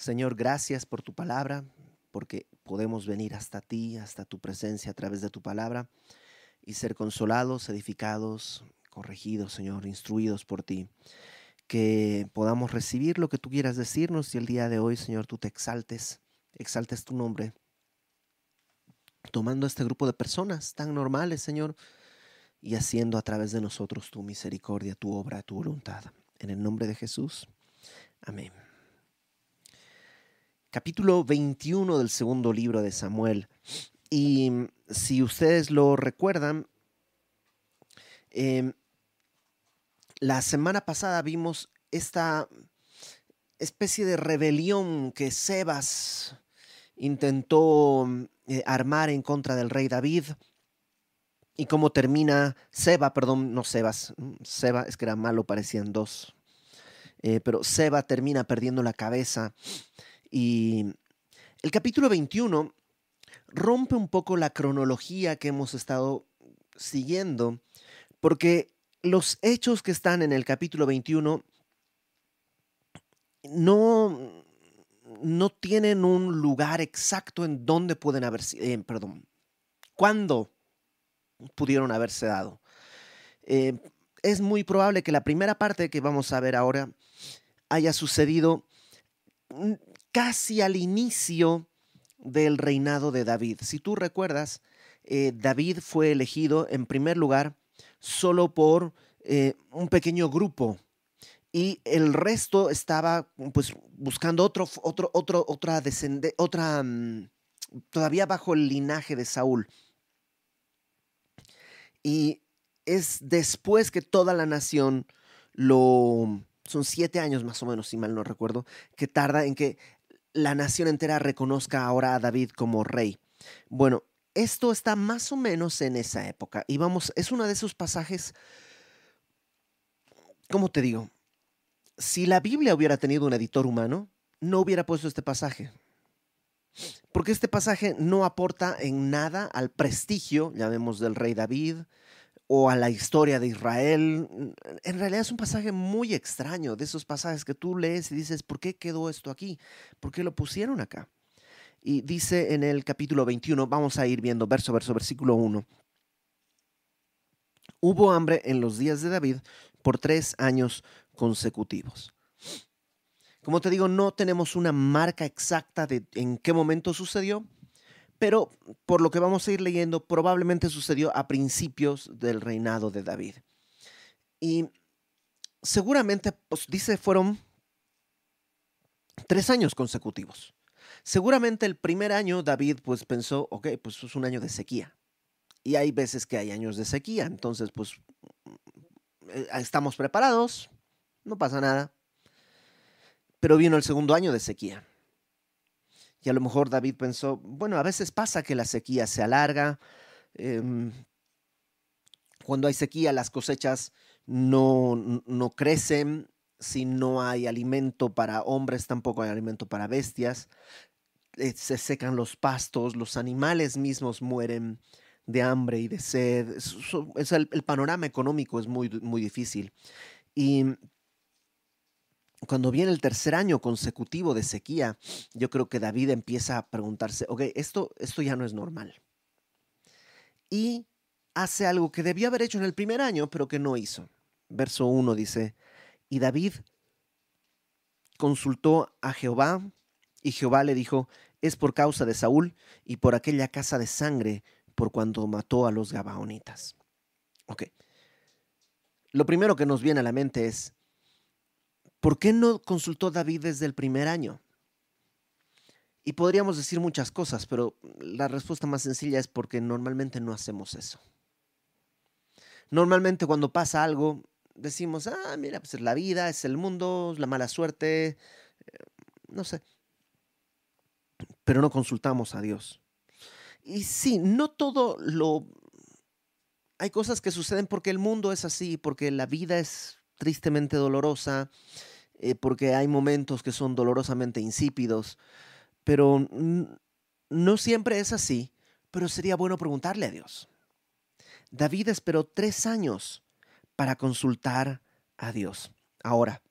Señor, gracias por tu palabra, porque podemos venir hasta ti, hasta tu presencia a través de tu palabra y ser consolados, edificados, corregidos, Señor, instruidos por ti. Que podamos recibir lo que tú quieras decirnos y el día de hoy, Señor, tú te exaltes, exaltes tu nombre, tomando este grupo de personas tan normales, Señor, y haciendo a través de nosotros tu misericordia, tu obra, tu voluntad. En el nombre de Jesús. Amén. Capítulo 21 del segundo libro de Samuel. Y si ustedes lo recuerdan, em, la semana pasada vimos esta especie de rebelión que Sebas intentó eh, armar en contra del rey David. Y cómo termina Seba, perdón, no Sebas, Seba es que era malo, parecían dos, eh, pero Seba termina perdiendo la cabeza y el capítulo 21 rompe un poco la cronología que hemos estado siguiendo, porque los hechos que están en el capítulo 21 no, no tienen un lugar exacto en donde pueden haber, eh, perdón, cuándo pudieron haberse dado. Eh, es muy probable que la primera parte que vamos a ver ahora haya sucedido mm, casi al inicio del reinado de David. Si tú recuerdas, eh, David fue elegido en primer lugar solo por eh, un pequeño grupo y el resto estaba pues buscando otro, otro, otro, otra descendencia, otra, mm, todavía bajo el linaje de Saúl. Y es después que toda la nación lo... Son siete años más o menos, si mal no recuerdo, que tarda en que la nación entera reconozca ahora a David como rey. Bueno, esto está más o menos en esa época. Y vamos, es uno de esos pasajes, ¿cómo te digo? Si la Biblia hubiera tenido un editor humano, no hubiera puesto este pasaje. Porque este pasaje no aporta en nada al prestigio, ya del rey David o a la historia de Israel. En realidad es un pasaje muy extraño, de esos pasajes que tú lees y dices, ¿por qué quedó esto aquí? ¿Por qué lo pusieron acá? Y dice en el capítulo 21, vamos a ir viendo verso verso, versículo 1. Hubo hambre en los días de David por tres años consecutivos. Como te digo, no tenemos una marca exacta de en qué momento sucedió, pero por lo que vamos a ir leyendo, probablemente sucedió a principios del reinado de David. Y seguramente, pues dice, fueron tres años consecutivos. Seguramente el primer año David pues pensó, ok, pues es un año de sequía. Y hay veces que hay años de sequía, entonces pues eh, estamos preparados, no pasa nada. Pero vino el segundo año de sequía. Y a lo mejor David pensó, bueno, a veces pasa que la sequía se alarga. Em, cuando hay sequía las cosechas no, no crecen. Si no hay alimento para hombres, tampoco hay alimento para bestias. Eh, se secan los pastos, los animales mismos mueren de hambre y de sed. El, el, panorama económico es muy, muy difícil. Y cuando viene el tercer año consecutivo de sequía, yo creo que David empieza a preguntarse, ok, esto, esto ya no es normal. Y hace algo que debió haber hecho en el primer año, pero que no hizo. Verso 1 dice, y David consultó a Jehová, y Jehová le dijo, es por causa de Saúl y por aquella casa de sangre por cuando mató a los Gabaonitas. Ok. Lo primero que nos viene a la mente es, ¿Por qué no consultó David desde el primer año? Y podríamos decir muchas cosas, pero la respuesta más sencilla es porque normalmente no hacemos eso. Normalmente cuando pasa algo, decimos, ah, mira, pues es la vida, es el mundo, es la mala suerte, eh, no sé. Pero no consultamos a Dios. Y sí, no todo lo... Hay cosas que suceden porque el mundo es así, porque la vida es tristemente dolorosa, eh, porque hay momentos que son dolorosamente insípidos, pero no siempre es así, pero sería bueno preguntarle a Dios. David esperó tres años para consultar a Dios. Ahora,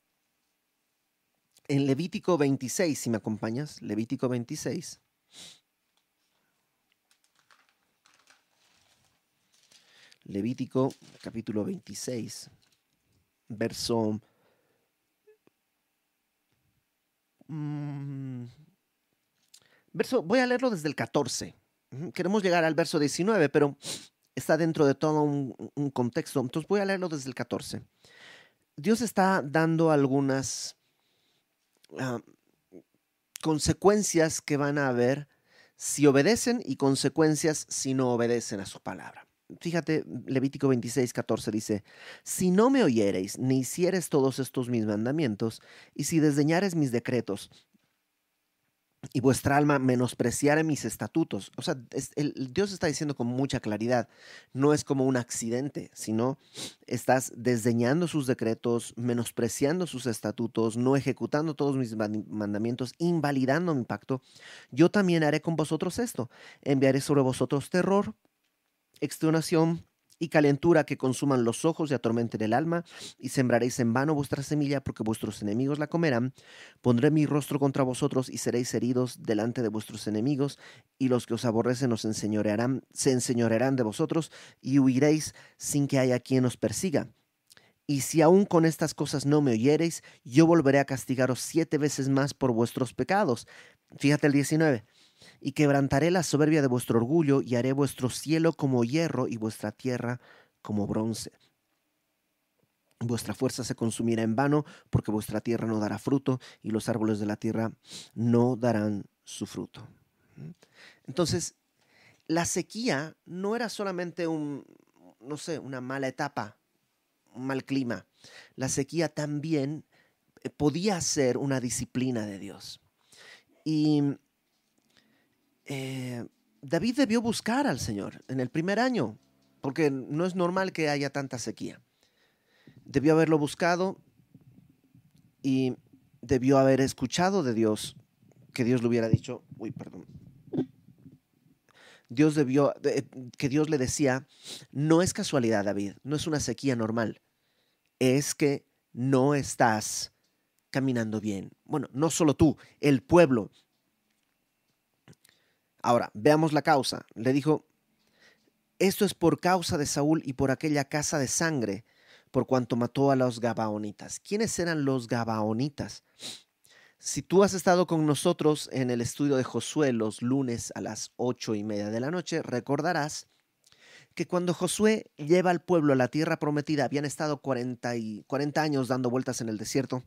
en Levítico 26, si me acompañas, Levítico 26. Levítico capítulo 26, verso... Mm, verso, voy a leerlo desde el 14. Queremos llegar al verso 19, pero está dentro de todo un, contexto. Entonces voy a leerlo desde el 14. Dios está dando algunas Ah, consecuencias que van a haber si obedecen y consecuencias si no obedecen a su palabra. Fíjate, Levítico 26, 14 dice, si no me oyereis ni hicieres todos estos mis mandamientos, y si desdeñares mis decretos, y vuestra alma menospreciare mis estatutos. O sea, el, Dios está diciendo con mucha claridad, no es como un accidente, sino estás desdeñando sus decretos, menospreciando sus estatutos, no ejecutando todos mis mandamientos, invalidando mi pacto. Yo también haré con vosotros esto, enviaré sobre vosotros terror, extenuación, y calentura que consuman los ojos y atormenten el alma, y sembraréis en vano vuestra semilla, porque vuestros enemigos la comerán. Pondré mi rostro contra vosotros y seréis heridos delante de vuestros enemigos, y los que os aborrecen os enseñorearán, se enseñorearán de vosotros, y huiréis sin que haya quien os persiga. Y si aún con estas cosas no me oyereis, yo volveré a castigaros siete veces más por vuestros pecados. Fíjate el 19 y quebrantaré la soberbia de vuestro orgullo y haré vuestro cielo como hierro y vuestra tierra como bronce. Vuestra fuerza se consumirá en vano, porque vuestra tierra no dará fruto y los árboles de la tierra no darán su fruto. Entonces, la sequía no era solamente un, no sé, una mala etapa, un mal clima. La sequía también eh, podía ser una disciplina de Dios. Y eh, David debió buscar al Señor en el primer año, porque no es normal que haya tanta sequía. Debió haberlo buscado y debió haber escuchado de Dios que Dios le hubiera dicho, uy, perdón. Dios debió, que Dios le decía, no es casualidad, David, no es una sequía normal, es que no estás caminando bien. Bueno, no solo tú, el pueblo Ahora, veamos la causa. Le dijo, esto es por causa de Saúl y por aquella casa de sangre, por cuanto mató a los Gabaonitas. ¿Quiénes eran los Gabaonitas? Si tú has estado con nosotros en el estudio de Josué los lunes a las ocho y media de la noche, recordarás que cuando Josué lleva al pueblo a la tierra prometida, habían estado 40, y, 40 años dando vueltas en el desierto.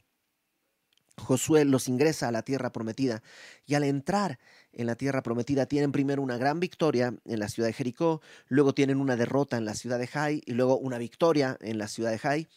Josué los ingresa a la tierra prometida y al entrar en la tierra prometida tienen primero una gran victoria en la ciudad de Jericó, luego tienen una derrota en la ciudad de Jai y luego una victoria en la ciudad de Jai.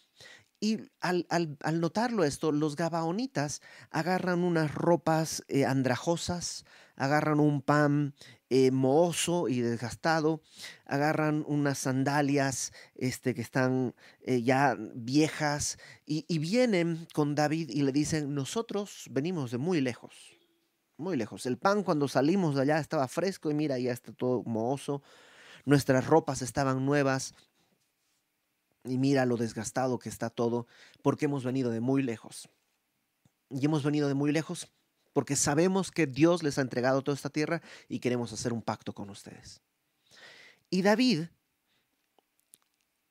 Y al, notarlo esto, los gabaonitas agarran unas ropas eh, andrajosas, agarran un pan eh, mohoso y desgastado, agarran unas sandalias este, que están eh, ya viejas y, y vienen con David y le dicen, nosotros venimos de muy lejos muy lejos. El pan cuando salimos de allá estaba fresco y mira, ya está todo mohoso. Nuestras ropas estaban nuevas y mira lo desgastado que está todo porque hemos venido de muy lejos. Y hemos venido de muy lejos porque sabemos que Dios les ha entregado toda esta tierra y queremos hacer un pacto con ustedes. Y David,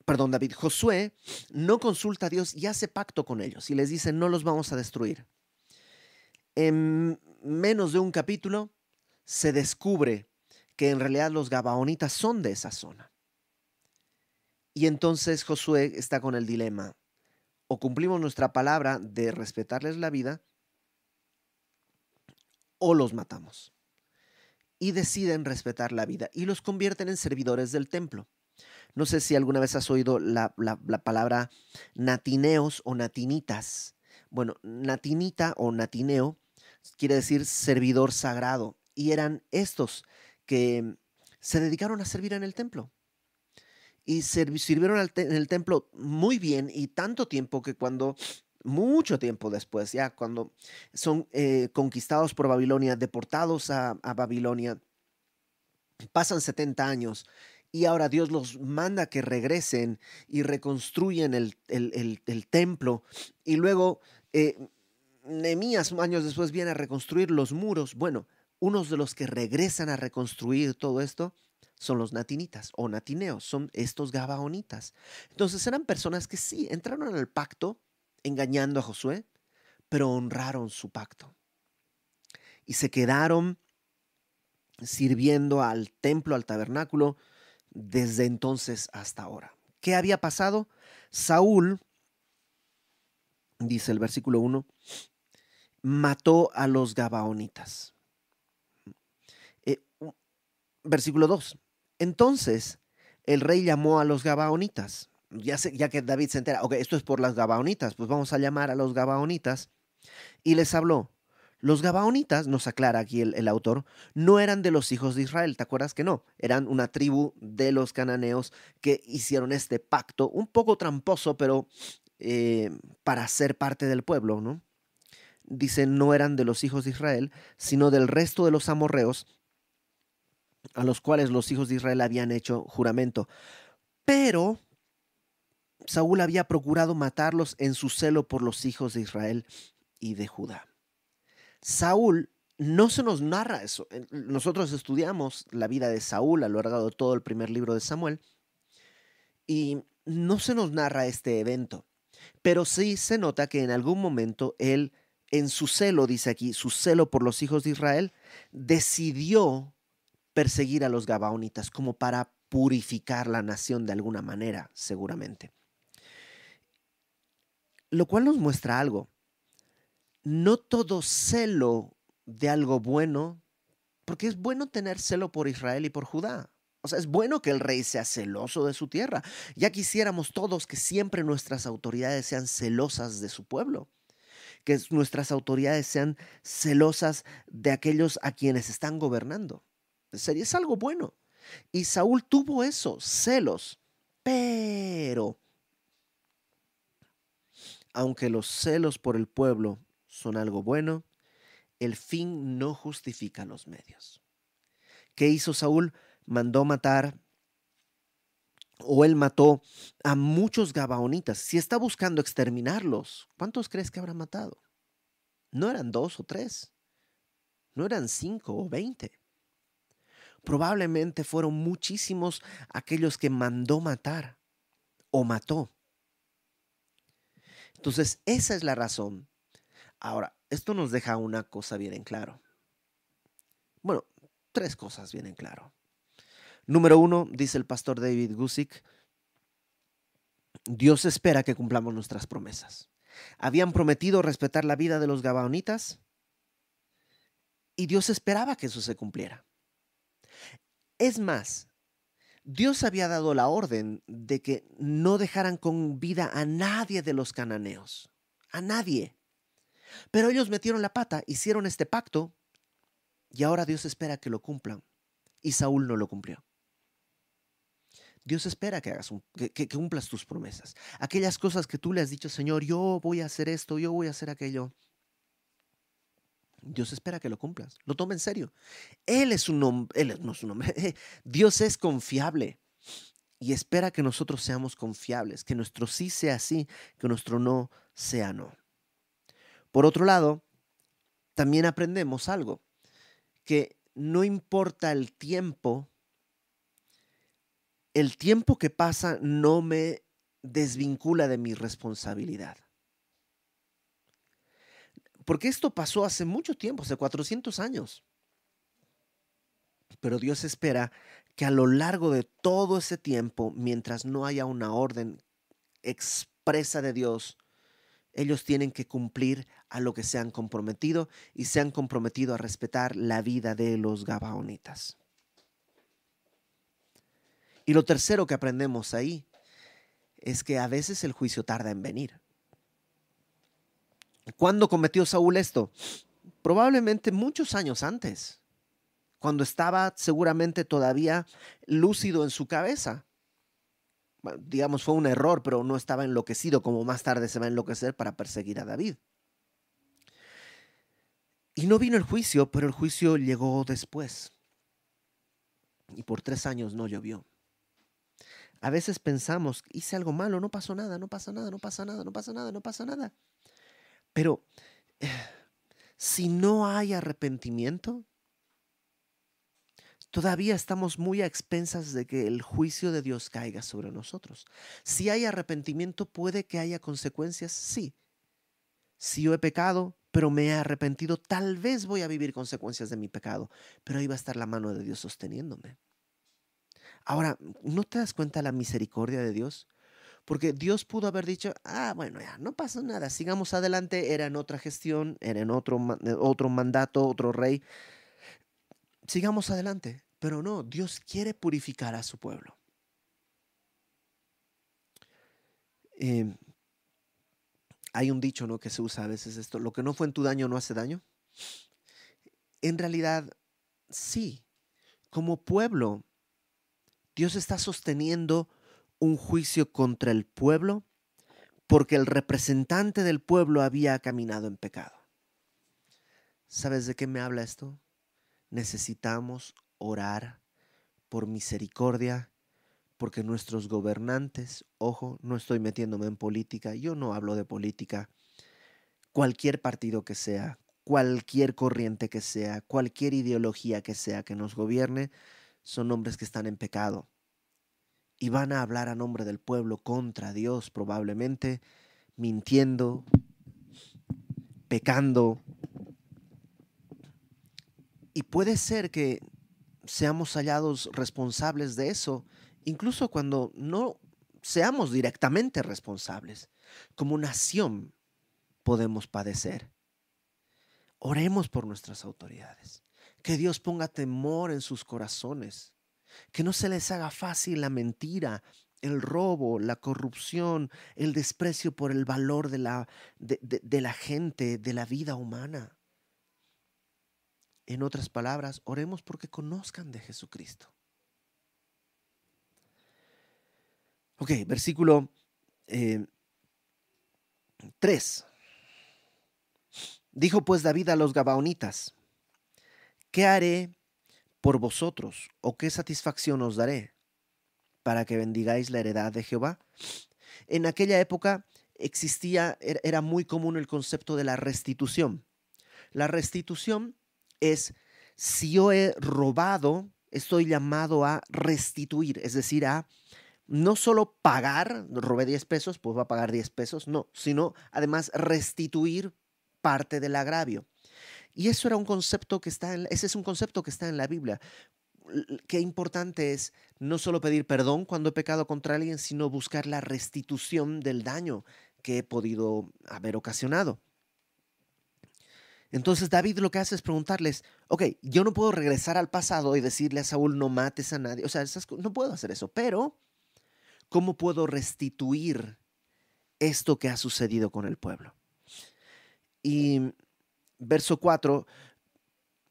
perdón, David, Josué no consulta a Dios y hace pacto con ellos y les dice, no los vamos a destruir. En menos de un capítulo se descubre que en realidad los gabaonitas son de esa zona. Y entonces Josué está con el dilema, o cumplimos nuestra palabra de respetarles la vida, o los matamos. Y deciden respetar la vida y los convierten en servidores del templo. No sé si alguna vez has oído la, la palabra natineos o natinitas. Bueno, natinita o natineo quiere decir servidor sagrado. Y eran estos que se dedicaron a servir en el templo. Y sirvieron en el templo muy bien y tanto tiempo que cuando, mucho tiempo después, ya cuando son eh, conquistados por Babilonia, deportados a, Babilonia, pasan 70 años y ahora Dios los manda que regresen y reconstruyen el, el, templo y luego eh, Nehemías años después viene a reconstruir los muros. Bueno, unos de los que regresan a reconstruir todo esto son los natinitas o natineos, son estos gabaonitas. Entonces eran personas que sí, entraron al pacto engañando a Josué, pero honraron su pacto. Y se quedaron sirviendo al templo, al tabernáculo, desde entonces hasta ahora. ¿Qué había pasado? Saúl, dice el versículo 1, mató a los Gabaonitas. Eh, versículo 2. Entonces el rey llamó a los Gabaonitas. Ya, que David se entera, ok, esto es por las Gabaonitas, pues vamos a llamar a los Gabaonitas. Y les habló. Los Gabaonitas, nos aclara aquí el, autor, no eran de los hijos de Israel, ¿te acuerdas que no? Eran una tribu de los cananeos que hicieron este pacto, un poco tramposo, pero eh, para ser parte del pueblo, ¿no? Dice, no eran de los hijos de Israel, sino del resto de los amorreos a los cuales los hijos de Israel habían hecho juramento. Pero Saúl había procurado matarlos en su celo por los hijos de Israel y de Judá. Saúl no se nos narra eso. Nosotros estudiamos la vida de Saúl a lo largo de todo el primer libro de Samuel y no se nos narra este evento, pero sí se nota que en algún momento él, en su celo, dice aquí, su celo por los hijos de Israel, decidió perseguir a los Gabaonitas como para purificar la nación de alguna manera, seguramente. Lo cual nos muestra algo no todo celo de algo bueno, porque es bueno tener celo por Israel y por Judá. O sea, es bueno que el rey sea celoso de su tierra. Ya quisiéramos todos que siempre nuestras autoridades sean celosas de su pueblo, que nuestras autoridades sean celosas de aquellos a quienes están gobernando. Sería algo bueno. Y Saúl tuvo eso, celos, pero aunque los celos por el pueblo son algo bueno, el fin no justifica los medios. ¿Qué hizo Saúl? Mandó matar o él mató a muchos gabaonitas. Si está buscando exterminarlos, ¿cuántos crees que habrá matado? No eran dos o tres, no eran cinco o veinte. Probablemente fueron muchísimos aquellos que mandó matar o mató. Entonces, esa es la razón Ahora, esto nos deja una cosa bien en claro. Bueno, tres cosas bien en claro. Número uno, dice el pastor David Gusick, Dios espera que cumplamos nuestras promesas. Habían prometido respetar la vida de los gabaonitas y Dios esperaba que eso se cumpliera. Es más, Dios había dado la orden de que no dejaran con vida a nadie de los cananeos, a nadie. Pero ellos metieron la pata, hicieron este pacto y ahora Dios espera que lo cumplan. Y Saúl no lo cumplió. Dios espera que, hagas que, cumplas tus promesas. Aquellas cosas que tú le has dicho, Señor, yo voy a hacer esto, yo voy a hacer aquello. Dios espera que lo cumplas. Lo toma en serio. Él es un hombre, él no es un hombre. Dios es confiable y espera que nosotros seamos confiables, que nuestro sí sea sí, que nuestro no sea no. Por otro lado, también aprendemos algo, que no importa el tiempo, el tiempo que pasa no me desvincula de mi responsabilidad. Porque esto pasó hace mucho tiempo, hace 400 años. Pero Dios espera que a lo largo de todo ese tiempo, mientras no haya una orden expresa de Dios, ellos tienen que cumplir a lo que se han comprometido y se han comprometido a respetar la vida de los Gabaonitas. Y lo tercero que aprendemos ahí es que a veces el juicio tarda en venir. ¿Cuándo cometió Saúl esto? Probablemente muchos años antes, cuando estaba seguramente todavía lúcido en su cabeza digamos, fue un error, pero no estaba enloquecido como más tarde se va a enloquecer para perseguir a David. Y no vino el juicio, pero el juicio llegó después. Y por tres años no llovió. A veces pensamos, hice algo malo, no pasó nada, no pasa nada, no pasa nada, no pasa nada, no pasa nada. Pero si no hay arrepentimiento, todavía estamos muy a expensas de que el juicio de Dios caiga sobre nosotros. Si hay arrepentimiento, puede que haya consecuencias, sí. Si yo he pecado, pero me he arrepentido, tal vez voy a vivir consecuencias de mi pecado, pero ahí va a estar la mano de Dios sosteniéndome. Ahora, ¿no te das cuenta la misericordia de Dios? Porque Dios pudo haber dicho, ah, bueno, ya, no pasa nada, sigamos adelante, era en otra gestión, era en otro, eh, otro mandato, otro rey. Sigamos adelante. Pero no, Dios quiere purificar a su pueblo. Em, hay un dicho ¿no? que se usa a veces esto, lo que no fue en tu daño no hace daño. En realidad, sí, como pueblo, Dios está sosteniendo un juicio contra el pueblo porque el representante del pueblo había caminado en pecado. ¿Sabes de qué me habla esto? Necesitamos orar por misericordia, porque nuestros gobernantes, ojo, no estoy metiéndome en política, yo no hablo de política, cualquier partido que sea, cualquier corriente que sea, cualquier ideología que sea que nos gobierne, son hombres que están en pecado y van a hablar a nombre del pueblo contra Dios probablemente, mintiendo, pecando. Y puede ser que seamos hallados responsables de eso, incluso cuando no seamos directamente responsables. Como nación podemos padecer. Oremos por nuestras autoridades. Que Dios ponga temor en sus corazones que no se les haga fácil la mentira, el robo, la corrupción, el desprecio por el valor de la, de, la gente, de la vida humana. En otras palabras, oremos porque conozcan de Jesucristo. Ok, versículo 3. Eh, Dijo pues David a los Gabaonitas, ¿qué haré por vosotros, o qué satisfacción os daré para que bendigáis la heredad de Jehová. En aquella época existía, er, era muy común el concepto de la restitución. La restitución es, si yo he robado, estoy llamado a restituir, es decir, a no solo pagar, robé 10 pesos, pues va a pagar 10 pesos, no, sino además restituir parte del agravio. Y eso era un concepto que está en, ese es un concepto que está en la Biblia. Qué importante es no solo pedir perdón cuando he pecado contra alguien, sino buscar la restitución del daño que he podido haber ocasionado. Entonces David lo que hace es preguntarles, ok, yo no puedo regresar al pasado y decirle a Saúl no mates a nadie, o sea, no puedo hacer eso, pero ¿cómo puedo restituir esto que ha sucedido con el pueblo? Y verso 4,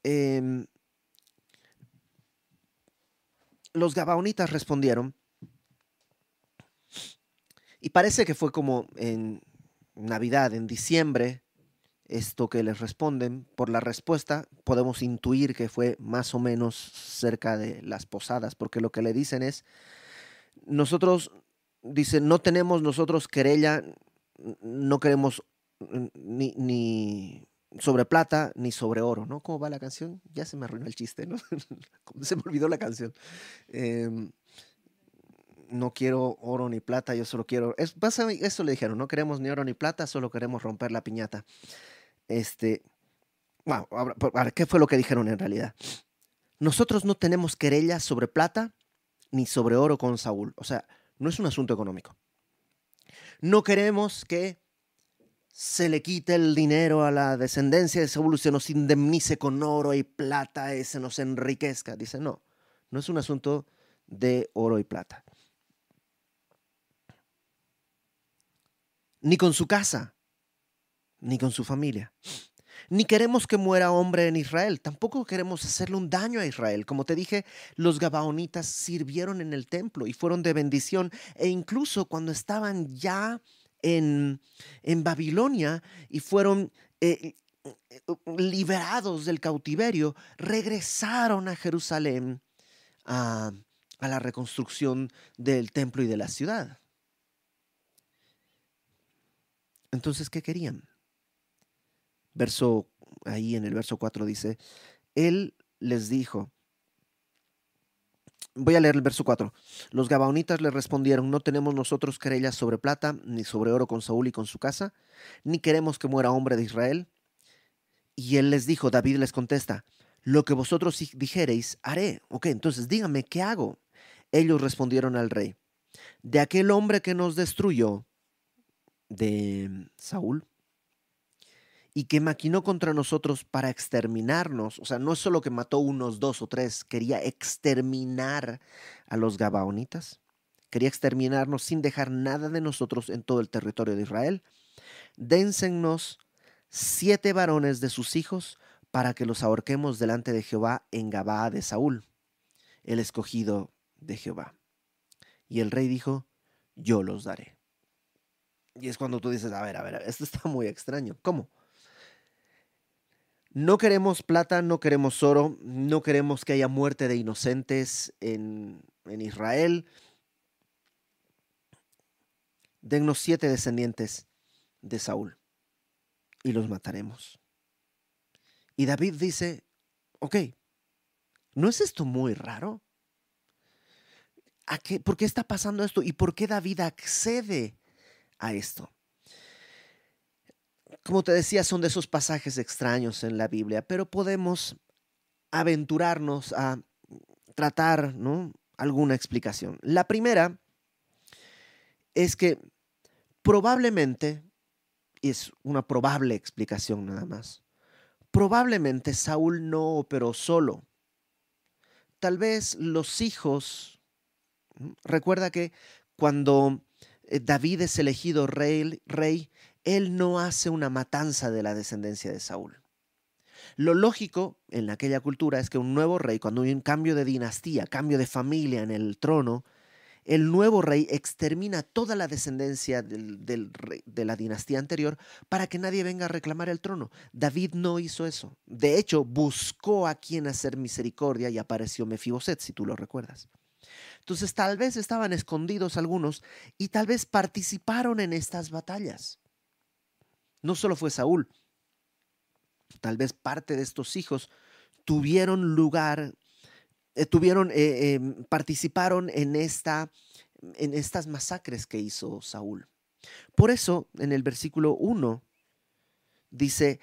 em, los Gabaonitas respondieron, y parece que fue como en Navidad, en diciembre, esto que les responden, por la respuesta podemos intuir que fue más o menos cerca de las posadas, porque lo que le dicen es, nosotros, dicen, no tenemos nosotros querella, no queremos ni, ni sobre plata ni sobre oro, ¿no? ¿Cómo va la canción? Ya se me arruinó el chiste, ¿no? se me olvidó la canción. Em, no quiero oro ni plata, yo solo quiero... Es, eso le dijeron, no queremos ni oro ni plata, solo queremos romper la piñata. Este... Wow, ¿qué fue lo que dijeron en realidad? Nosotros no tenemos querella sobre plata ni sobre oro con Saúl. O sea, no es un asunto económico. No queremos que se le quite el dinero a la descendencia de Saúl se nos indemnice con oro y plata y se nos enriquezca. Dice, no, no es un asunto de oro y plata. Ni con su casa, ni con su familia. Ni queremos que muera hombre en Israel, tampoco queremos hacerle un daño a Israel. Como te dije, los gabaonitas sirvieron en el templo y fueron de bendición e incluso cuando estaban ya en, Babilonia y fueron eh, liberados del cautiverio, regresaron a Jerusalén a, a la reconstrucción del templo y de la ciudad. Entonces, ¿qué querían? Verso, ahí en el verso 4 dice, Él les dijo, Voy a leer el verso 4. Los gabaonitas le respondieron, no tenemos nosotros querellas sobre plata, ni sobre oro con Saúl y con su casa, ni queremos que muera hombre de Israel. Y él les dijo, David les contesta, lo que vosotros dijereis, haré. Ok, entonces díganme, ¿qué hago? Ellos respondieron al rey, de aquel hombre que nos destruyó, de Saúl, y que maquinó contra nosotros para exterminarnos. O sea, no es solo que mató unos dos o tres, quería exterminar a los Gabaonitas. Quería exterminarnos sin dejar nada de nosotros en todo el territorio de Israel. Dénsenos siete varones de sus hijos para que los ahorquemos delante de Jehová en Gabaa de Saúl, el escogido de Jehová. Y el rey dijo, yo los daré. Y es cuando tú dices, a ver, a ver, esto está muy extraño. ¿Cómo? No queremos plata, no queremos oro, no queremos que haya muerte de inocentes en, Israel. Dennos siete descendientes de Saúl y los mataremos. Y David dice, ok, ¿no es esto muy raro? ¿A qué, ¿Por qué está pasando esto? ¿Y por qué David accede a esto? Como te decía, son de esos pasajes extraños en la Biblia, pero podemos aventurarnos a tratar alguna explicación. La primera es que probablemente, y es una probable explicación nada más, probablemente Saúl no operó solo. Tal vez los hijos, recuerda que cuando eh, David es elegido rey, rey él no hace una matanza de la descendencia de Saúl. Lo lógico en aquella cultura es que un nuevo rey, cuando hay un cambio de dinastía, cambio de familia en el trono, el nuevo rey extermina toda la descendencia de la dinastía anterior para que nadie venga a reclamar el trono. David no hizo eso. De hecho, buscó a quien hacer misericordia y apareció Mefiboset, si tú lo recuerdas. Entonces, tal vez estaban escondidos algunos y tal vez participaron en estas batallas. No solo fue Saúl, tal vez parte de estos hijos tuvieron lugar, eh, tuvieron, eh, em, participaron en, esta, en estas masacres que hizo Saúl. Por eso, en el versículo 1, dice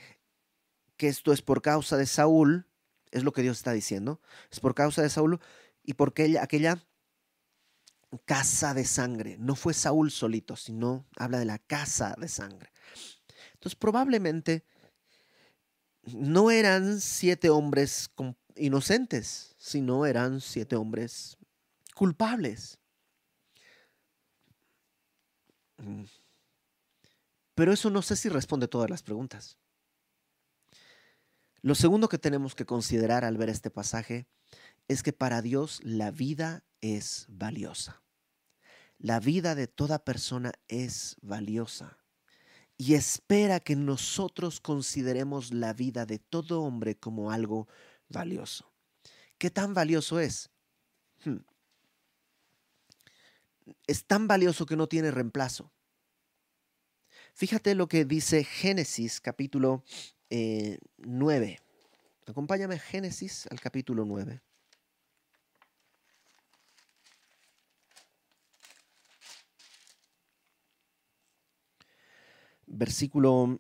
que esto es por causa de Saúl, es lo que Dios está diciendo, es por causa de Saúl y porque aquella casa de sangre, no fue Saúl solito, sino habla de la casa de sangre. Entonces probablemente no eran siete hombres inocentes, sino eran siete hombres culpables. Mm. Pero eso no sé si responde todas las preguntas. Lo segundo que tenemos que considerar al ver este pasaje es que para Dios la vida es valiosa. La vida de toda persona es valiosa y espera que nosotros consideremos la vida de todo hombre como algo valioso. ¿Qué tan valioso es? Hmm. Es tan valioso que no tiene reemplazo. Fíjate lo que dice Génesis capítulo 9. Eh, Acompáñame a Génesis al capítulo 9. Versículo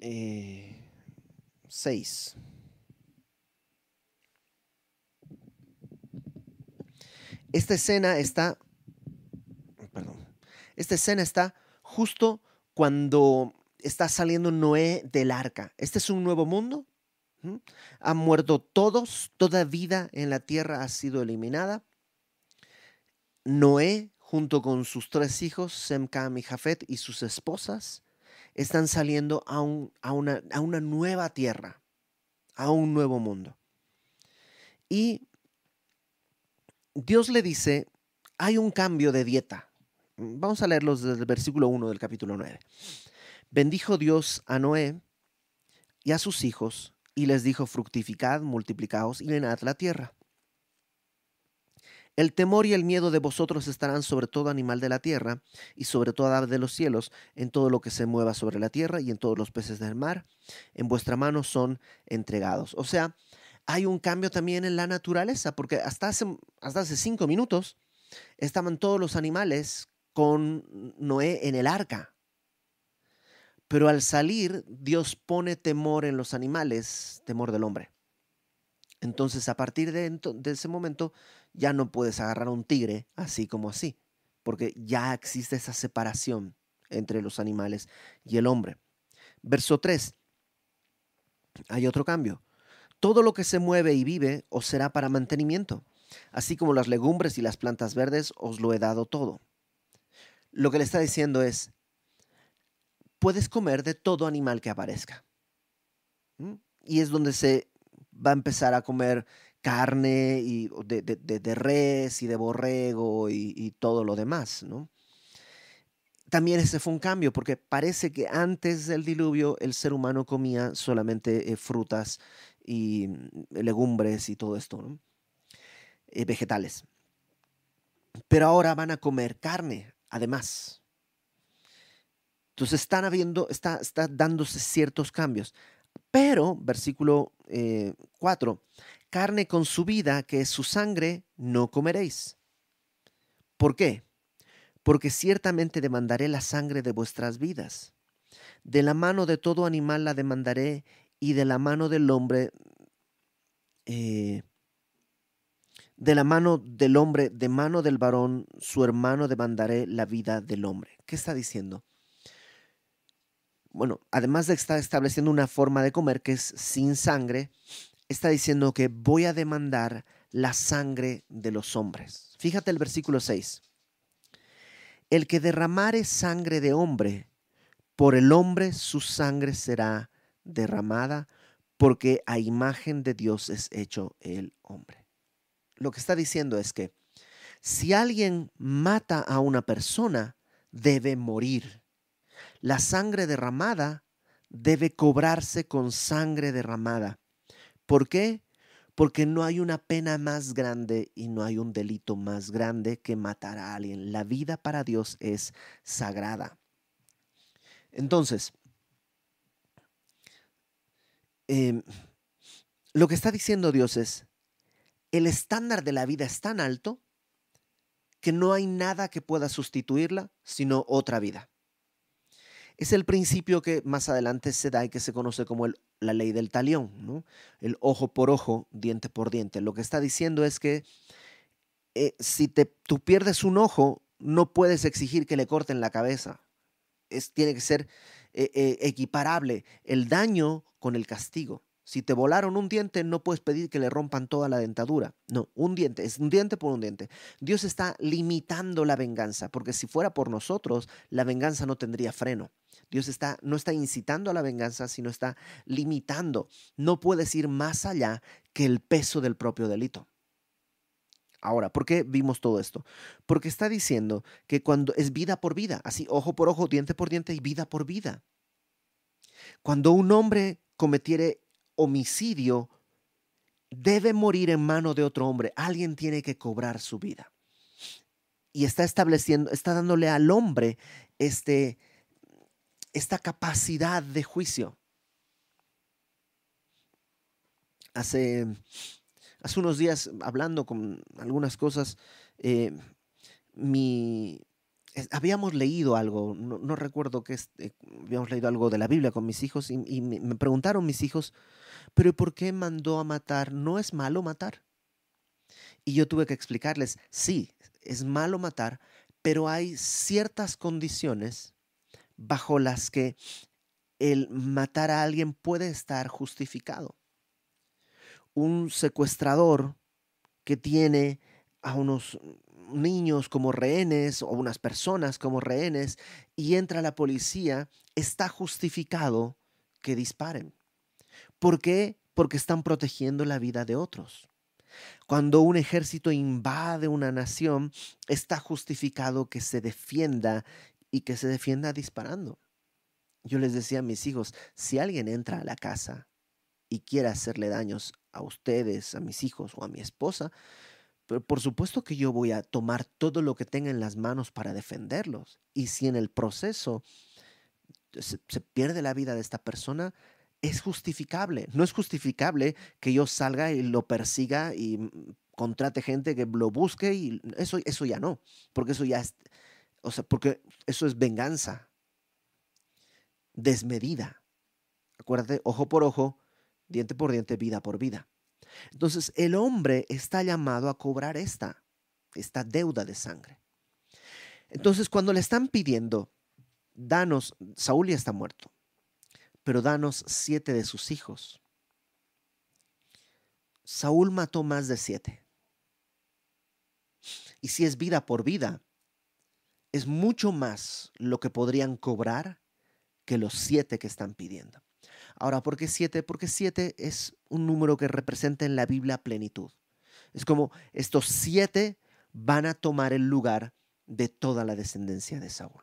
6. Eh, esta escena está, perdón, esta escena está justo cuando está saliendo Noé del arca. Este es un nuevo mundo. Han muerto todos, toda vida en la tierra ha sido eliminada. Noé junto con sus tres hijos, Sem, Cam y Jafet, y sus esposas, están saliendo a, una, a una nueva tierra, a un nuevo mundo. Y Dios le dice, hay un cambio de dieta. Vamos a leerlos desde el versículo 1 del capítulo 9. Bendijo Dios a Noé y a sus hijos y les dijo, fructificad, multiplicaos y llenad la tierra. El temor y el miedo de vosotros estarán sobre todo animal de la tierra y sobre toda ave de los cielos, en todo lo que se mueva sobre la tierra y en todos los peces del mar. En vuestra mano son entregados. O sea, hay un cambio también en la naturaleza, porque hasta hace, hasta hace cinco minutos estaban todos los animales con Noé en el arca. Pero al salir, Dios pone temor en los animales, temor del hombre. Entonces, a partir de, ese momento, ya no puedes agarrar a un tigre así como así, porque ya existe esa separación entre los animales y el hombre. Verso 3. Hay otro cambio. Todo lo que se mueve y vive os será para mantenimiento, así como las legumbres y las plantas verdes os lo he dado todo. Lo que le está diciendo es, puedes comer de todo animal que aparezca. Y es donde se va a empezar a comer carne y de, de, res y de borrego y, todo lo demás, ¿no? También ese fue un cambio, porque parece que antes del diluvio el ser humano comía solamente eh, frutas y mm, legumbres y todo esto, ¿no? Eh, vegetales. Pero ahora van a comer carne, además. Entonces están habiendo, está, está dándose ciertos cambios. Pero, versículo 4, eh, carne con su vida, que es su sangre, no comeréis. ¿Por qué? Porque ciertamente demandaré la sangre de vuestras vidas. De la mano de todo animal la demandaré y de la mano del hombre, eh, de la mano del hombre, de mano del varón, su hermano demandaré la vida del hombre. ¿Qué está diciendo? bueno, además de estar estableciendo una forma de comer que es sin sangre, está diciendo que voy a demandar la sangre de los hombres. Fíjate el versículo 6. El que derramare sangre de hombre, por el hombre su sangre será derramada, porque a imagen de Dios es hecho el hombre. Lo que está diciendo es que si alguien mata a una persona, debe morir. La sangre derramada debe cobrarse con sangre derramada. ¿Por qué? Porque no hay una pena más grande y no hay un delito más grande que matar a alguien. La vida para Dios es sagrada. Entonces, em, lo que está diciendo Dios es, el estándar de la vida es tan alto que no hay nada que pueda sustituirla sino otra vida es el principio que más adelante se da y que se conoce como la ley del talión, el ojo por ojo, diente por diente. Lo que está diciendo es que eh, si tú pierdes un ojo, no puedes exigir que le corten la cabeza. Tiene que ser eh, eh, equiparable el daño con el castigo. Si te volaron un diente, no puedes pedir que le rompan toda la dentadura. No, un diente, es un diente por un diente. Dios está limitando la venganza, porque si fuera por nosotros, la venganza no tendría freno. Dios está, no está incitando a la venganza, sino está limitando. No puedes ir más allá que el peso del propio delito. Ahora, ¿por qué vimos todo esto? Porque está diciendo que cuando es vida por vida, así ojo por ojo, diente por diente y vida por vida. Cuando un hombre cometiere homicidio debe morir en mano de otro hombre. Alguien tiene que cobrar su vida. Y está estableciendo, está dándole al hombre este, esta capacidad de juicio. Hace, hace unos días, hablando con algunas cosas, eh, mi, habíamos leído algo, no, recuerdo qué, eh, habíamos leído algo de la Biblia con mis hijos y, me, preguntaron mis hijos, pero ¿por qué mandó a matar? ¿No es malo matar? Y yo tuve que explicarles, sí, es malo matar, pero hay ciertas condiciones bajo las que el matar a alguien puede estar justificado. Un secuestrador que tiene a unos niños como rehenes o unas personas como rehenes y entra la policía, está justificado que disparen. ¿Por qué? Porque están protegiendo la vida de otros. Cuando un ejército invade una nación, está justificado que se defienda y que se defienda disparando. Yo les decía a mis hijos, si alguien entra a la casa y quiere hacerle daños a ustedes, a mis hijos o a mi esposa, por supuesto que yo voy a tomar todo lo que tenga en las manos para defenderlos. Y si en el proceso se, se pierde la vida de esta persona, es justificable. No es justificable que yo salga y lo persiga y mm, contrate gente que lo busque y eso, eso ya no, porque eso ya es, o sea, porque eso es venganza desmedida. Acuérdate, ojo por ojo, diente por diente, vida por vida. Entonces, el hombre está llamado a cobrar esta, esta deuda de sangre. Entonces, cuando le están pidiendo, danos, Saúl ya está muerto, pero danos siete de sus hijos. Saúl mató más de siete. Y si es vida por vida, es mucho más lo que podrían cobrar que los siete que están pidiendo. Ahora, ¿por qué siete? Porque siete es un número que representa en la Biblia plenitud. Es como estos siete van a tomar el lugar de toda la descendencia de Saúl.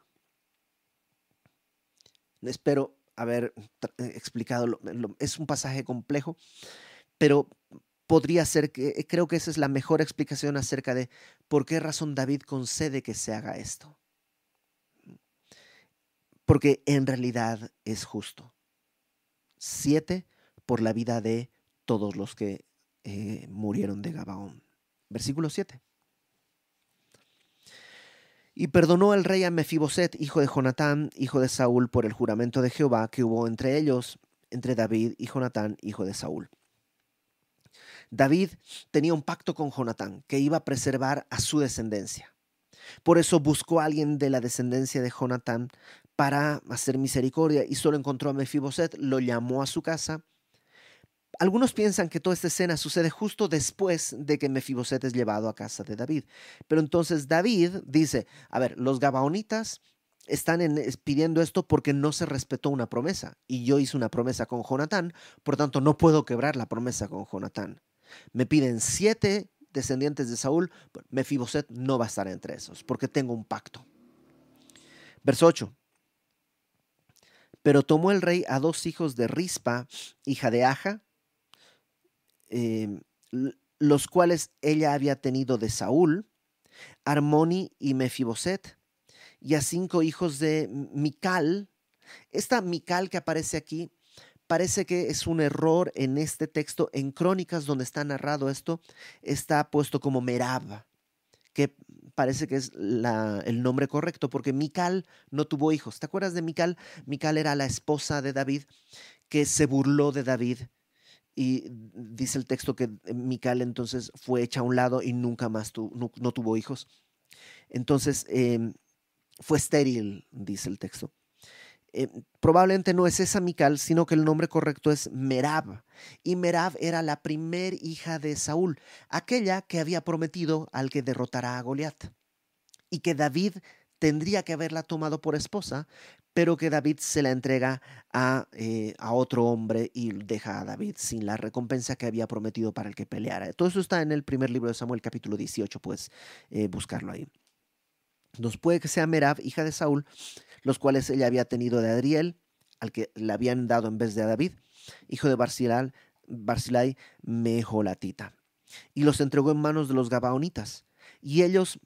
Espero haber eh, explicado, es un pasaje complejo, pero podría ser que eh, creo que esa es la mejor explicación acerca de por qué razón David concede que se haga esto. Porque en realidad es justo. Siete por la vida de todos los que eh, murieron de Gabaón. Versículo 7. Y perdonó el rey a Mefiboset, hijo de Jonatán, hijo de Saúl, por el juramento de Jehová que hubo entre ellos, entre David y Jonatán, hijo de Saúl. David tenía un pacto con Jonatán que iba a preservar a su descendencia. Por eso buscó a alguien de la descendencia de Jonatán para hacer misericordia y solo encontró a Mefiboset, lo llamó a su casa. Algunos piensan que toda esta escena sucede justo después de que Mefiboset es llevado a casa de David. Pero entonces David dice, a ver, los gabaonitas están pidiendo esto porque no se respetó una promesa. Y yo hice una promesa con Jonatán, por tanto no puedo quebrar la promesa con Jonatán. Me piden siete descendientes de Saúl, Mefiboset no va a estar entre esos, porque tengo un pacto. Verso 8. Pero tomó el rey a dos hijos de Rispa, hija de Aja, em, los cuales ella había tenido de Saúl, Armoni y Mefiboset, y a cinco hijos de Mical. Esta Mical que aparece aquí parece que es un error en este texto. En Crónicas, donde está narrado esto, está puesto como Merab, que parece que es el nombre correcto, porque Mical no tuvo hijos. ¿Te acuerdas de Mical? Mical era la esposa de David que se burló de David. Y dice el texto que Mical entonces fue hecha a un lado y nunca más no, tuvo hijos. Entonces em, fue estéril, dice el texto. Eh, probablemente no es esa Mical, sino que el nombre correcto es Merab. Y Merab era la primer hija de Saúl, aquella que había prometido al que derrotara a Goliat. Y que David tendría que haberla tomado por esposa, pero que David se la entrega a, eh, a, otro hombre y deja a David sin la recompensa que había prometido para el que peleara. Todo eso está en el primer libro de Samuel, capítulo 18, puedes eh, buscarlo ahí. Nos puede que sea Merab, hija de Saúl, los cuales ella había tenido de Adriel, al que le habían dado en vez de a David, hijo de Barzilai, Barzilai Mejolatita, y los entregó en manos de los Gabaonitas, y ellos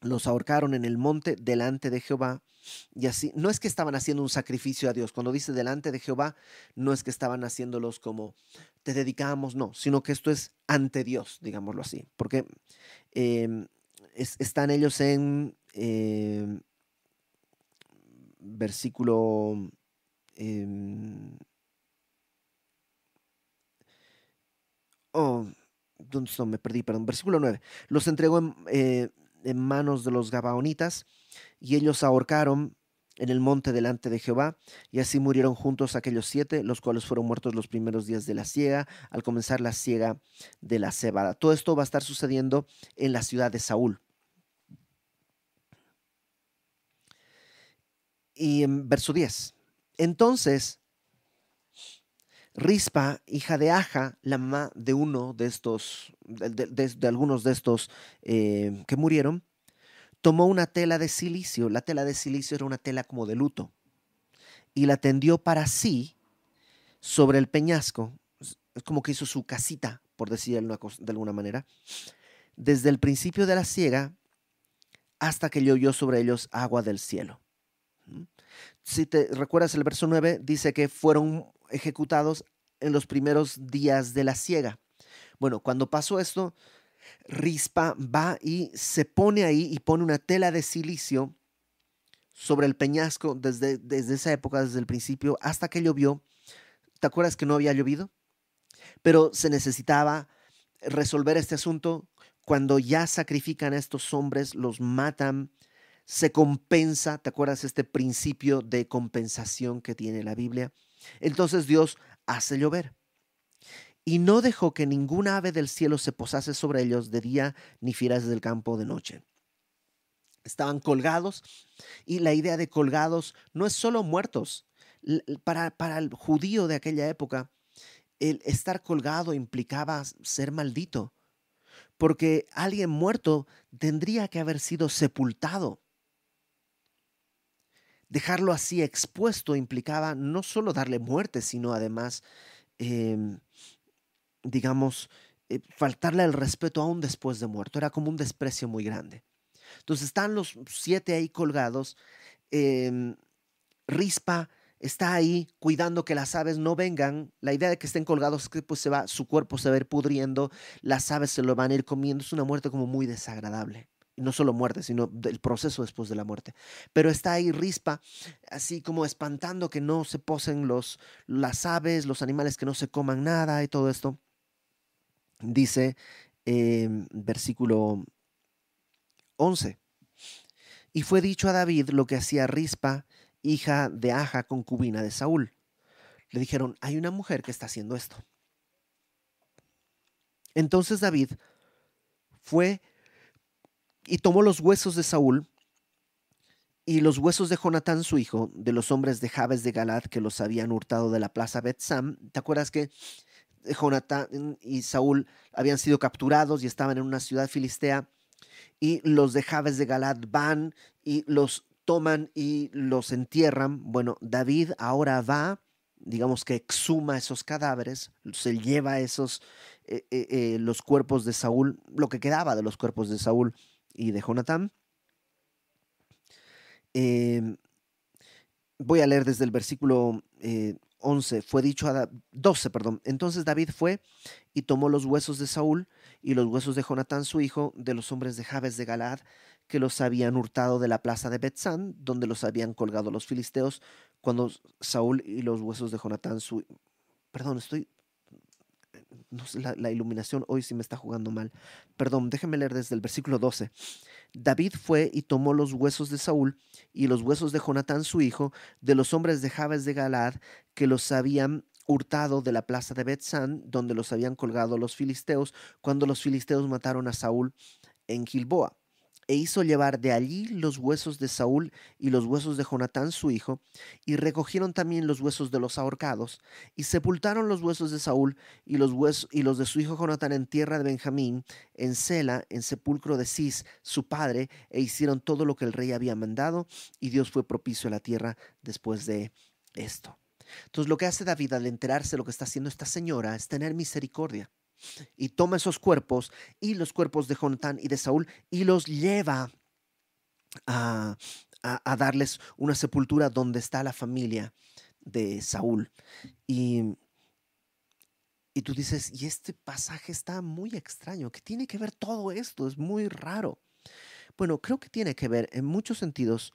los ahorcaron en el monte delante de Jehová. Y así, no es que estaban haciendo un sacrificio a Dios. Cuando dice delante de Jehová, no es que estaban haciéndolos como te dedicamos, no, sino que esto es ante Dios, digámoslo así. Porque están ellos en em, versículo... Em, oh, ¿dónde Me perdí, perdón. Versículo 9. Los entregó en, eh, en manos de los Gabaonitas y ellos ahorcaron en el monte delante de Jehová, y así murieron juntos aquellos siete, los cuales fueron muertos los primeros días de la siega, al comenzar la siega de la cebada. Todo esto va a estar sucediendo en la ciudad de Saúl. Y en verso 10. Entonces, Rispa, hija de Aja, la mamá de uno de estos, de, algunos de estos eh, que murieron, tomó una tela de silicio. La tela de silicio era una tela como de luto. Y la tendió para sí sobre el peñasco. Es como que hizo su casita, por decirlo de alguna manera. desde el principio de la siega hasta que llovió sobre ellos agua del cielo. Si te recuerdas el verso 9, dice que fueron ejecutados en los primeros días de la siega. Bueno, cuando pasó esto, Rispa va y se pone ahí y pone una tela de silicio sobre el peñasco desde, desde esa época, desde el principio, hasta que llovió. ¿Te acuerdas que no había llovido? Pero se necesitaba resolver este asunto. Cuando ya sacrifican a estos hombres, los matan, se compensa. ¿Te acuerdas este principio de compensación que tiene la Biblia? Entonces Dios hace llover y no dejó que ninguna ave del cielo se posase sobre ellos de día, ni fieras del campo de noche. Estaban colgados y la idea de colgados no es solo muertos. Para, para el judío de aquella época, el estar colgado implicaba ser maldito, porque alguien muerto tendría que haber sido sepultado. Dejarlo así expuesto implicaba no solo darle muerte, sino además em, digamos, eh, faltarle el respeto aún después de muerto. Era como un desprecio muy grande. Entonces están los siete ahí colgados. Em, Rispa está ahí cuidando que las aves no vengan. La idea de que estén colgados es que pues, se va, su cuerpo se va a ir pudriendo, las aves se lo van a ir comiendo. Es una muerte como muy desagradable. No solo muerte, sino el proceso después de la muerte. Pero está ahí Rispa, así como espantando que no se posen los, las aves, los animales que no se coman nada y todo esto dice em, versículo 11. Y fue dicho a David lo que hacía Rispa, hija de Aja, concubina de Saúl. Le dijeron, hay una mujer que está haciendo esto. Entonces David fue y tomó los huesos de Saúl y los huesos de Jonatán, su hijo, de los hombres de Jabes de Galad que los habían hurtado de la plaza Betsam. ¿Te acuerdas que Jonatán y Saúl habían sido capturados y estaban en una ciudad filistea y los de Jabes de Galad van y los toman y los entierran. Bueno, David ahora va, digamos que exhuma esos cadáveres, se lleva esos, eh, eh, eh, los cuerpos de Saúl, lo que quedaba de los cuerpos de Saúl y de Jonatán. Em, voy a leer desde el versículo 11 fue dicho a 12, perdón. Entonces David fue y tomó los huesos de Saúl y los huesos de Jonatán su hijo, de los hombres de Jabes de Galad, que los habían hurtado de la plaza de Betzán, donde los habían colgado los filisteos, cuando Saúl y los huesos de Jonatán su Perdón, estoy la, iluminación hoy sí me está jugando mal. Perdón, déjeme leer desde el versículo 12. David fue y tomó los huesos de Saúl y los huesos de Jonatán su hijo, de los hombres de Jabes de Galad, que los habían hurtado de la plaza de Betzán, donde los habían colgado los filisteos, cuando los filisteos mataron a Saúl en Gilboa e hizo llevar de allí los huesos de Saúl y los huesos de Jonatán su hijo, y recogieron también los huesos de los ahorcados, y sepultaron los huesos de Saúl y los, huesos, y los de su hijo Jonatán en tierra de Benjamín, en Sela, en sepulcro de Cis, su padre, e hicieron todo lo que el rey había mandado, y Dios fue propicio a la tierra después de esto. Entonces lo que hace David al enterarse de lo que está haciendo esta señora es tener misericordia y toma esos cuerpos y los cuerpos de Jonatán y de Saúl y los lleva a, darles una sepultura donde está la familia de Saúl. Y, y tú dices, y este pasaje está muy extraño, ¿qué tiene que ver todo esto? Es muy raro. Bueno, creo que tiene que ver en muchos sentidos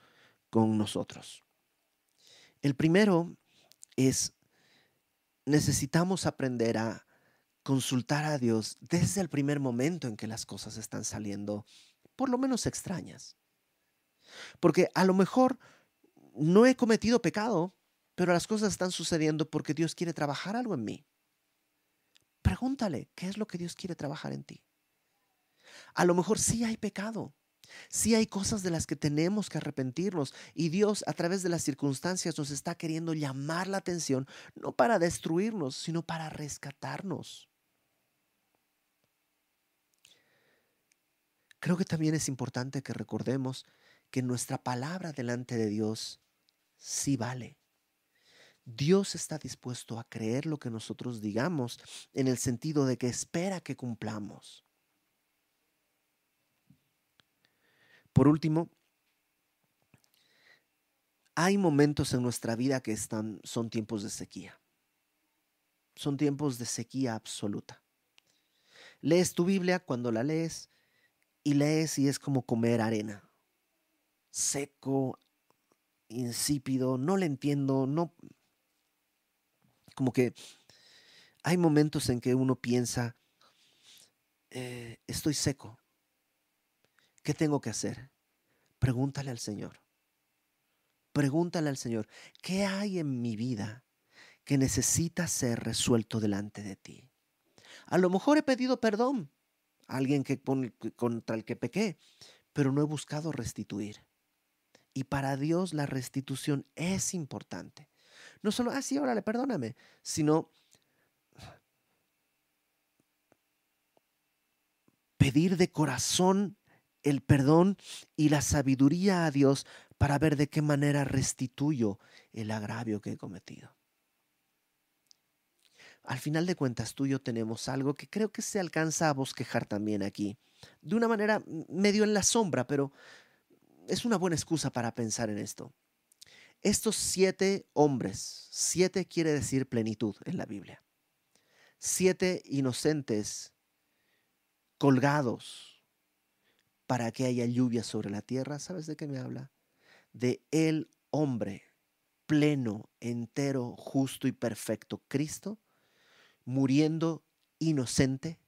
con nosotros. El primero es, necesitamos aprender a consultar a Dios desde el primer momento en que las cosas están saliendo, por lo menos extrañas. Porque a lo mejor no he cometido pecado, pero las cosas están sucediendo porque Dios quiere trabajar algo en mí. Pregúntale, ¿qué es lo que Dios quiere trabajar en ti? A lo mejor sí hay pecado, sí hay cosas de las que tenemos que arrepentirnos y Dios a través de las circunstancias nos está queriendo llamar la atención, no para destruirnos, sino para rescatarnos. Creo que también es importante que recordemos que nuestra palabra delante de Dios sí vale. Dios está dispuesto a creer lo que nosotros digamos en el sentido de que espera que cumplamos. Por último, hay momentos en nuestra vida que están, son tiempos de sequía. Son tiempos de sequía absoluta. Lees tu Biblia cuando la lees y lees y es como comer arena. Seco, insípido, no le entiendo, no... Como que hay momentos en que uno piensa, eh, estoy seco. ¿Qué tengo que hacer? Pregúntale al Señor. Pregúntale al Señor, ¿qué hay en mi vida que necesita ser resuelto delante de ti? A lo mejor he pedido perdón alguien que, contra el que pequé, pero no he buscado restituir. Y para Dios la restitución es importante. No solo, ah, sí, órale, perdóname, sino pedir de corazón el perdón y la sabiduría a Dios para ver de qué manera restituyo el agravio que he cometido. Al final de cuentas, tú y yo tenemos algo que creo que se alcanza a bosquejar también aquí, de una manera medio en la sombra, pero es una buena excusa para pensar en esto. Estos siete hombres, siete quiere decir plenitud en la Biblia, siete inocentes colgados para que haya lluvia sobre la tierra, ¿sabes de qué me habla? de el hombre pleno, entero, justo y perfecto, Cristo, muriendo inocente,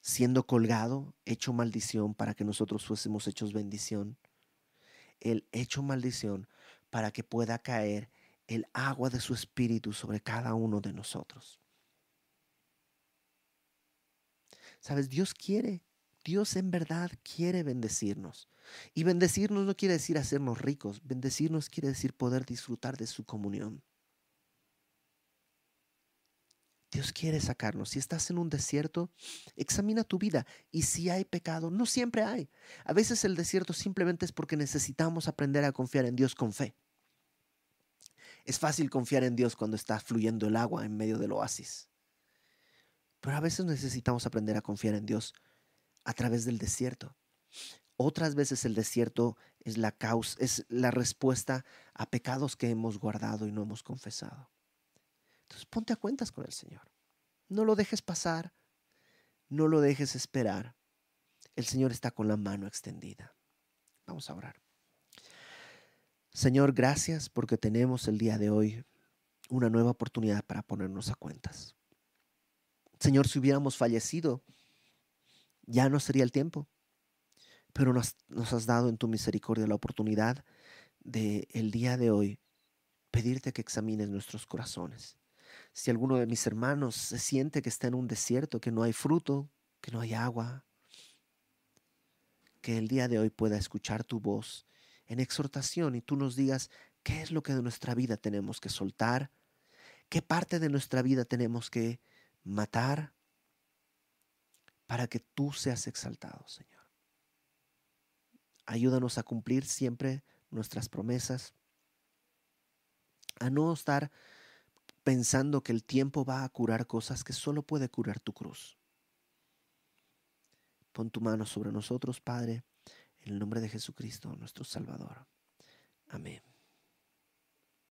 siendo colgado, hecho maldición para que nosotros fuésemos hechos bendición. El hecho maldición para que pueda caer el agua de su espíritu sobre cada uno de nosotros. Sabes, Dios quiere Dios en verdad quiere bendecirnos. Y bendecirnos no quiere decir hacernos ricos, bendecirnos quiere decir poder disfrutar de su comunión. Dios quiere sacarnos. Si estás en un desierto, examina tu vida. Y si hay pecado, no siempre hay. A veces el desierto simplemente es porque necesitamos aprender a confiar en Dios con fe. Es fácil confiar en Dios cuando está fluyendo el agua en medio del oasis. Pero a veces necesitamos aprender a confiar en Dios a través del desierto. Otras veces el desierto es la causa, es la respuesta a pecados que hemos guardado y no hemos confesado. Entonces ponte a cuentas con el Señor. No lo dejes pasar, no lo dejes esperar. El Señor está con la mano extendida. Vamos a orar. Señor, gracias porque tenemos el día de hoy una nueva oportunidad para ponernos a cuentas. Señor, si hubiéramos fallecido, ya no sería el tiempo. Pero nos, has dado en tu misericordia la oportunidad de el día de hoy pedirte que examines nuestros corazones. Si alguno de mis hermanos se siente que está en un desierto, que no hay fruto, que no hay agua, que el día de hoy pueda escuchar tu voz en exhortación y tú nos digas qué es lo que de nuestra vida tenemos que soltar, qué parte de nuestra vida tenemos que matar para que tú seas exaltado, Señor. Ayúdanos a cumplir siempre nuestras promesas, a no estar pensando que el tiempo va a curar cosas que solo puede curar tu cruz. Pon tu mano sobre nosotros, Padre, en el nombre de Jesucristo, nuestro Salvador. Amén.